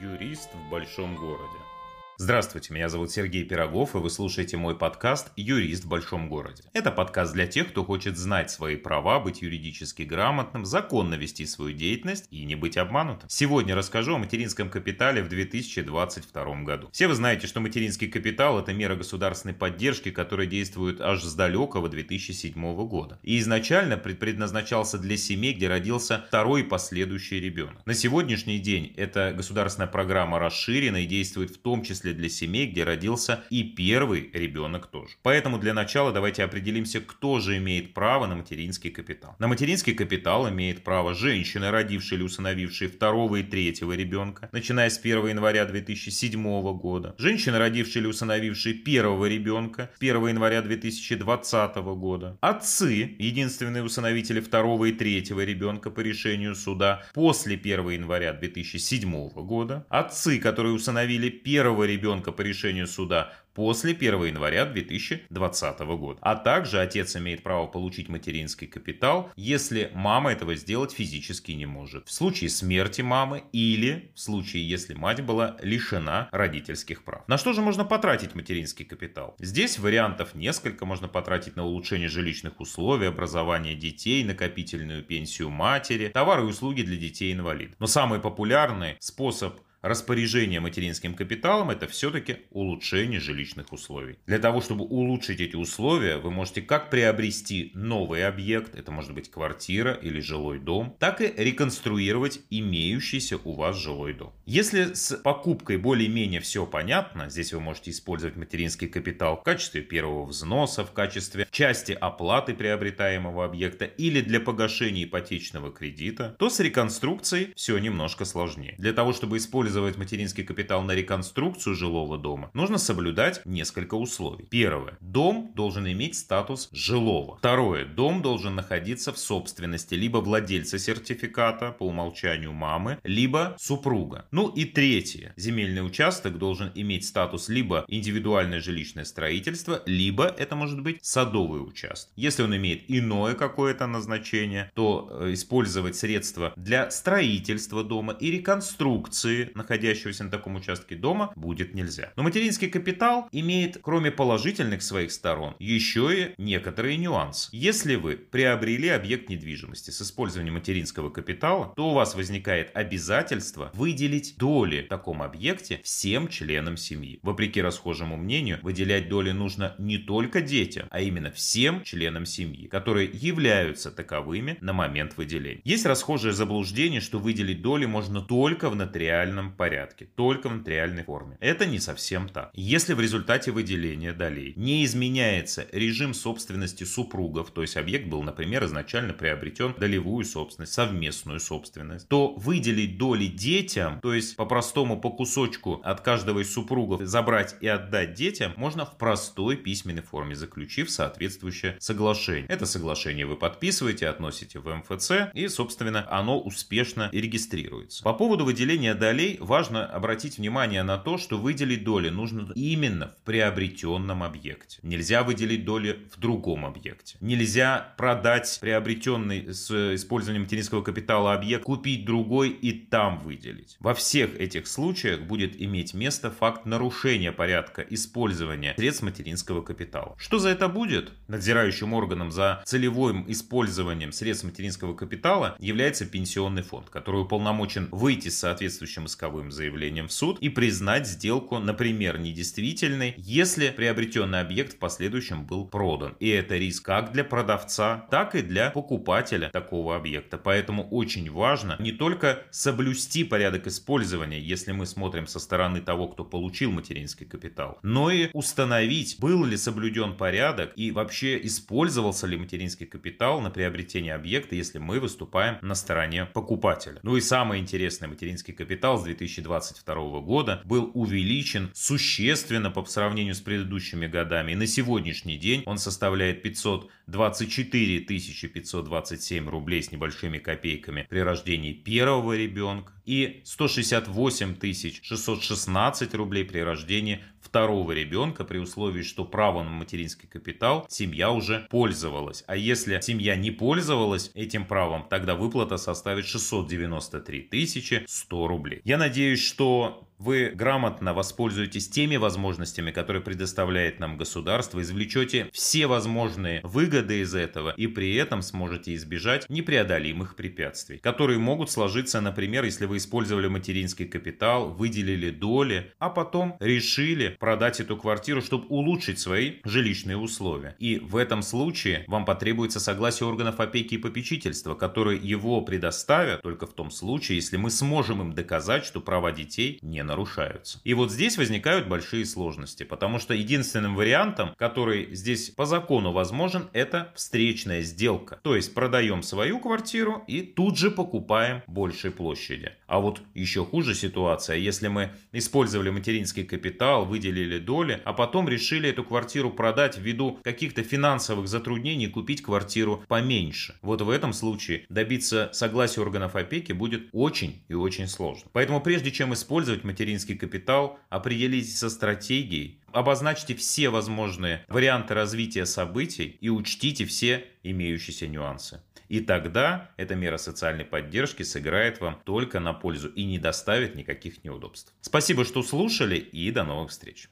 Юрист в большом городе. Здравствуйте, меня зовут Сергей Пирогов, и вы слушаете мой подкаст «Юрист в большом городе». Это подкаст для тех, кто хочет знать свои права, быть юридически грамотным, законно вести свою деятельность и не быть обманутым. Сегодня расскажу о материнском капитале в 2022 году. Все вы знаете, что материнский капитал – это мера государственной поддержки, которая действует аж с далекого 2007 года. И изначально предназначался для семей, где родился второй и последующий ребенок. На сегодняшний день эта государственная программа расширена и действует в том числе числе для семей, где родился и первый ребенок тоже. Поэтому для начала давайте определимся, кто же имеет право на материнский капитал. На материнский капитал имеет право женщины, родившие или усыновившие второго и третьего ребенка, начиная с 1 января 2007 года. Женщины, родившие или усыновившие первого ребенка 1 января 2020 года. Отцы, единственные усыновители второго и третьего ребенка по решению суда после 1 января 2007 года. Отцы, которые усыновили первого ребенка по решению суда после 1 января 2020 года. А также отец имеет право получить материнский капитал, если мама этого сделать физически не может. В случае смерти мамы или в случае, если мать была лишена родительских прав. На что же можно потратить материнский капитал? Здесь вариантов несколько. Можно потратить на улучшение жилищных условий, образование детей, накопительную пенсию матери, товары и услуги для детей-инвалидов. Но самый популярный способ распоряжение материнским капиталом – это все-таки улучшение жилищных условий. Для того, чтобы улучшить эти условия, вы можете как приобрести новый объект, это может быть квартира или жилой дом, так и реконструировать имеющийся у вас жилой дом. Если с покупкой более-менее все понятно, здесь вы можете использовать материнский капитал в качестве первого взноса, в качестве части оплаты приобретаемого объекта или для погашения ипотечного кредита, то с реконструкцией все немножко сложнее. Для того, чтобы использовать использовать материнский капитал на реконструкцию жилого дома, нужно соблюдать несколько условий. Первое. Дом должен иметь статус жилого. Второе. Дом должен находиться в собственности либо владельца сертификата по умолчанию мамы, либо супруга. Ну и третье. Земельный участок должен иметь статус либо индивидуальное жилищное строительство, либо это может быть садовый участок. Если он имеет иное какое-то назначение, то э, использовать средства для строительства дома и реконструкции находящегося на таком участке дома будет нельзя. Но материнский капитал имеет, кроме положительных своих сторон, еще и некоторые нюансы. Если вы приобрели объект недвижимости с использованием материнского капитала, то у вас возникает обязательство выделить доли в таком объекте всем членам семьи. Вопреки расхожему мнению, выделять доли нужно не только детям, а именно всем членам семьи, которые являются таковыми на момент выделения. Есть расхожее заблуждение, что выделить доли можно только в нотариальном порядке, только в нотариальной форме. Это не совсем так. Если в результате выделения долей не изменяется режим собственности супругов, то есть объект был, например, изначально приобретен долевую собственность, совместную собственность, то выделить доли детям, то есть по-простому по кусочку от каждого из супругов забрать и отдать детям, можно в простой письменной форме, заключив соответствующее соглашение. Это соглашение вы подписываете, относите в МФЦ и, собственно, оно успешно регистрируется. По поводу выделения долей важно обратить внимание на то, что выделить доли нужно именно в приобретенном объекте. Нельзя выделить доли в другом объекте. Нельзя продать приобретенный с использованием материнского капитала объект, купить другой и там выделить. Во всех этих случаях будет иметь место факт нарушения порядка использования средств материнского капитала. Что за это будет? Надзирающим органом за целевым использованием средств материнского капитала является пенсионный фонд, который уполномочен выйти с соответствующим исковым исковым заявлением в суд и признать сделку, например, недействительной, если приобретенный объект в последующем был продан. И это риск как для продавца, так и для покупателя такого объекта. Поэтому очень важно не только соблюсти порядок использования, если мы смотрим со стороны того, кто получил материнский капитал, но и установить, был ли соблюден порядок и вообще использовался ли материнский капитал на приобретение объекта, если мы выступаем на стороне покупателя. Ну и самое интересное, материнский капитал с 2000 2022 года был увеличен существенно по сравнению с предыдущими годами. И на сегодняшний день он составляет 524 527 рублей с небольшими копейками при рождении первого ребенка и 168 616 рублей при рождении второго ребенка при условии, что право на материнский капитал семья уже пользовалась. А если семья не пользовалась этим правом, тогда выплата составит 693 100 рублей. Я надеюсь, что вы грамотно воспользуетесь теми возможностями, которые предоставляет нам государство, извлечете все возможные выгоды из этого и при этом сможете избежать непреодолимых препятствий, которые могут сложиться, например, если вы использовали материнский капитал, выделили доли, а потом решили продать эту квартиру, чтобы улучшить свои жилищные условия. И в этом случае вам потребуется согласие органов опеки и попечительства, которые его предоставят только в том случае, если мы сможем им доказать, что права детей не нарушены нарушаются. И вот здесь возникают большие сложности, потому что единственным вариантом, который здесь по закону возможен, это встречная сделка. То есть продаем свою квартиру и тут же покупаем большей площади. А вот еще хуже ситуация, если мы использовали материнский капитал, выделили доли, а потом решили эту квартиру продать ввиду каких-то финансовых затруднений, купить квартиру поменьше. Вот в этом случае добиться согласия органов опеки будет очень и очень сложно. Поэтому прежде чем использовать материнский материнский капитал, определитесь со стратегией, обозначьте все возможные варианты развития событий и учтите все имеющиеся нюансы. И тогда эта мера социальной поддержки сыграет вам только на пользу и не доставит никаких неудобств. Спасибо, что слушали и до новых встреч.